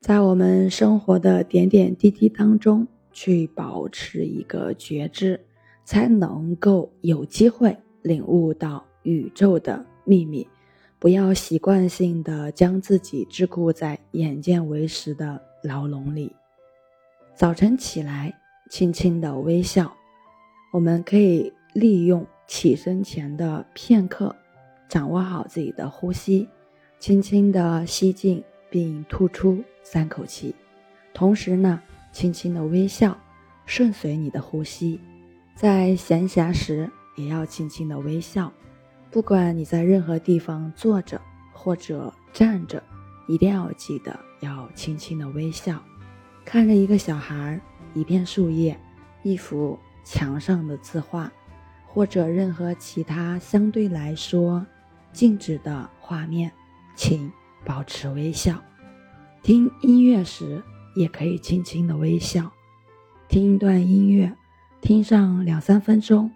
在我们生活的点点滴滴当中，去保持一个觉知，才能够有机会领悟到宇宙的秘密。不要习惯性的将自己桎梏在眼见为实的牢笼里。早晨起来，轻轻的微笑。我们可以利用起身前的片刻，掌握好自己的呼吸，轻轻的吸进并吐出三口气，同时呢，轻轻的微笑，顺随你的呼吸。在闲暇时，也要轻轻的微笑。不管你在任何地方坐着或者站着，一定要记得要轻轻的微笑，看着一个小孩儿、一片树叶、一幅墙上的字画，或者任何其他相对来说静止的画面，请保持微笑。听音乐时也可以轻轻的微笑，听一段音乐，听上两三分钟，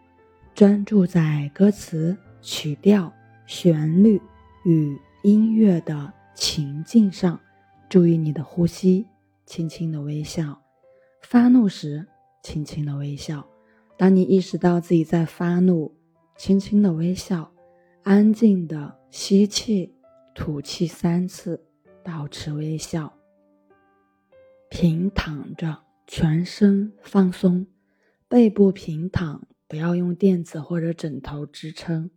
专注在歌词。曲调、旋律与音乐的情境上，注意你的呼吸，轻轻的微笑。发怒时，轻轻的微笑。当你意识到自己在发怒，轻轻的微笑，安静的吸气、吐气三次，保持微笑。平躺着，全身放松，背部平躺，不要用垫子或者枕头支撑。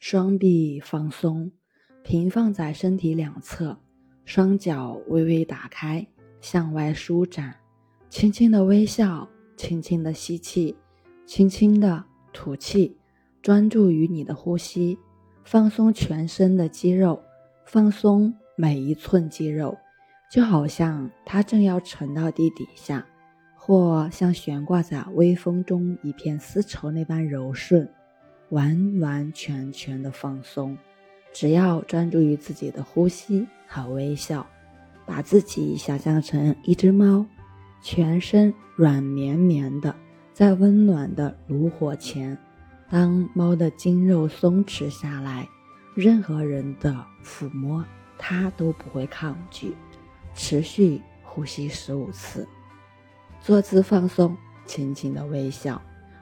双臂放松，平放在身体两侧，双脚微微打开，向外舒展，轻轻的微笑，轻轻的吸气，轻轻的吐气，专注于你的呼吸，放松全身的肌肉，放松每一寸肌肉，就好像它正要沉到地底下，或像悬挂在微风中一片丝绸那般柔顺。完完全全的放松，只要专注于自己的呼吸和微笑，把自己想象成一只猫，全身软绵绵的，在温暖的炉火前，当猫的筋肉松弛下来，任何人的抚摸他都不会抗拒。持续呼吸十五次，坐姿放松，轻轻的微笑。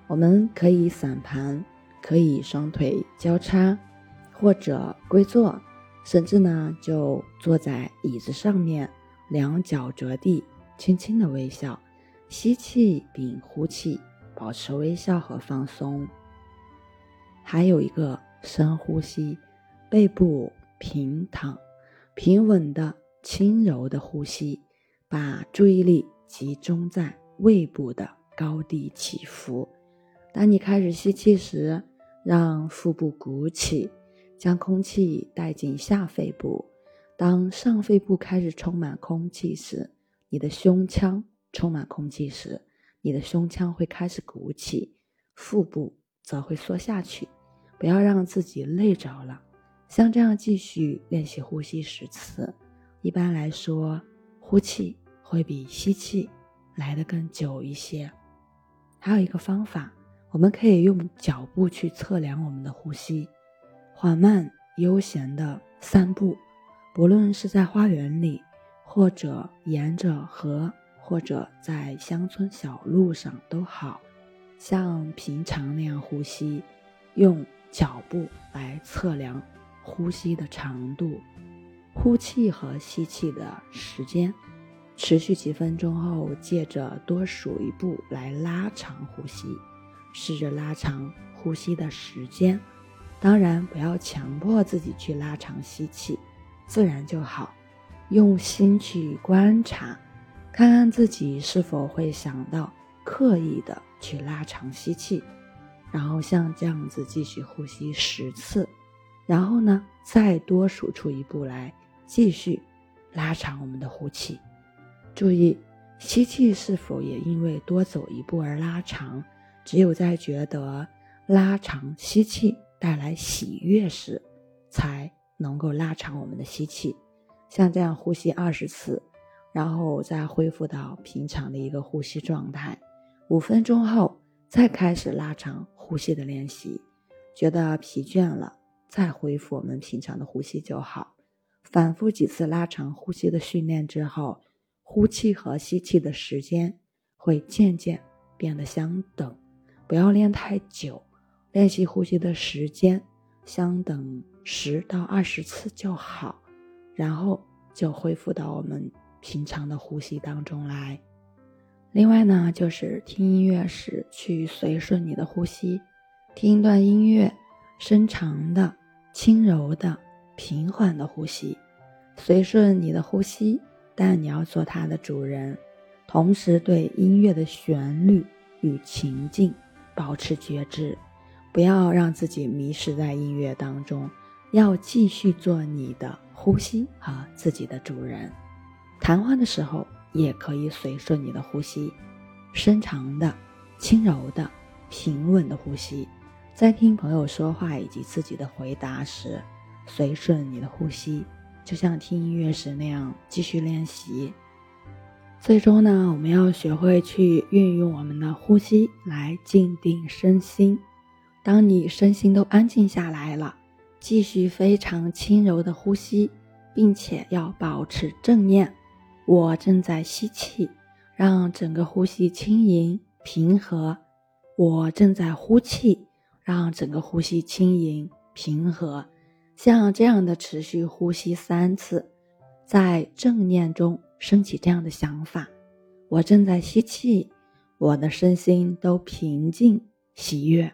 我们可以散盘。可以双腿交叉，或者跪坐，甚至呢就坐在椅子上面，两脚着地，轻轻的微笑，吸气并呼气，保持微笑和放松。还有一个深呼吸，背部平躺，平稳的、轻柔的呼吸，把注意力集中在胃部的高低起伏。当你开始吸气时，让腹部鼓起，将空气带进下肺部。当上肺部开始充满空气时，你的胸腔充满空气时，你的胸腔会开始鼓起，腹部则会缩下去。不要让自己累着了。像这样继续练习呼吸十次。一般来说，呼气会比吸气来得更久一些。还有一个方法。我们可以用脚步去测量我们的呼吸，缓慢悠闲的散步，不论是在花园里，或者沿着河，或者在乡村小路上都好，像平常那样呼吸，用脚步来测量呼吸的长度、呼气和吸气的时间，持续几分钟后，借着多数一步来拉长呼吸。试着拉长呼吸的时间，当然不要强迫自己去拉长吸气，自然就好。用心去观察，看看自己是否会想到刻意的去拉长吸气，然后像这样子继续呼吸十次，然后呢再多数出一步来继续拉长我们的呼气。注意吸气是否也因为多走一步而拉长。只有在觉得拉长吸气带来喜悦时，才能够拉长我们的吸气。像这样呼吸二十次，然后再恢复到平常的一个呼吸状态。五分钟后再开始拉长呼吸的练习。觉得疲倦了，再恢复我们平常的呼吸就好。反复几次拉长呼吸的训练之后，呼气和吸气的时间会渐渐变得相等，不要练太久，练习呼吸的时间相等十到二十次就好，然后就恢复到我们平常的呼吸当中来。另外呢，就是听音乐时去随顺你的呼吸，听一段音乐，深长的、轻柔的、平缓的呼吸，随顺你的呼吸。但你要做它的主人，同时对音乐的旋律与情境保持觉知，不要让自己迷失在音乐当中，要继续做你的呼吸和自己的主人。谈话的时候也可以随顺你的呼吸，深长的、轻柔的、平稳的呼吸。在听朋友说话以及自己的回答时，随顺你的呼吸。就像听音乐时那样继续练习，最终呢，我们要学会去运用我们的呼吸来静定身心。当你身心都安静下来了，继续非常轻柔的呼吸，并且要保持正念。我正在吸气，让整个呼吸轻盈平和；我正在呼气，让整个呼吸轻盈平和。像这样的持续呼吸三次，在正念中升起这样的想法：我正在吸气，我的身心都平静喜悦；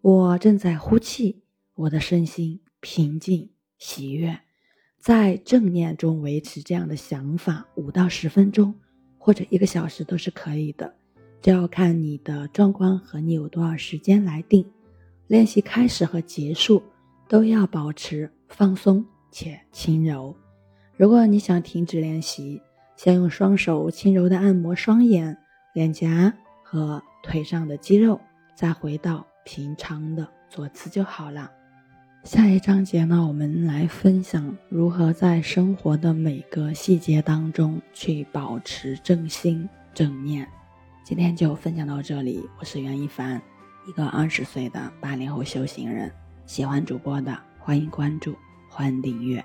我正在呼气，我的身心平静喜悦。在正念中维持这样的想法五到十分钟，或者一个小时都是可以的，这要看你的状况和你有多少时间来定。练习开始和结束。都要保持放松且轻柔。如果你想停止练习，先用双手轻柔的按摩双眼、脸颊和腿上的肌肉，再回到平常的坐姿就好了。下一章节呢，我们来分享如何在生活的每个细节当中去保持正心正念。今天就分享到这里，我是袁一凡，一个二十岁的八零后修行人。喜欢主播的，欢迎关注，欢迎订阅。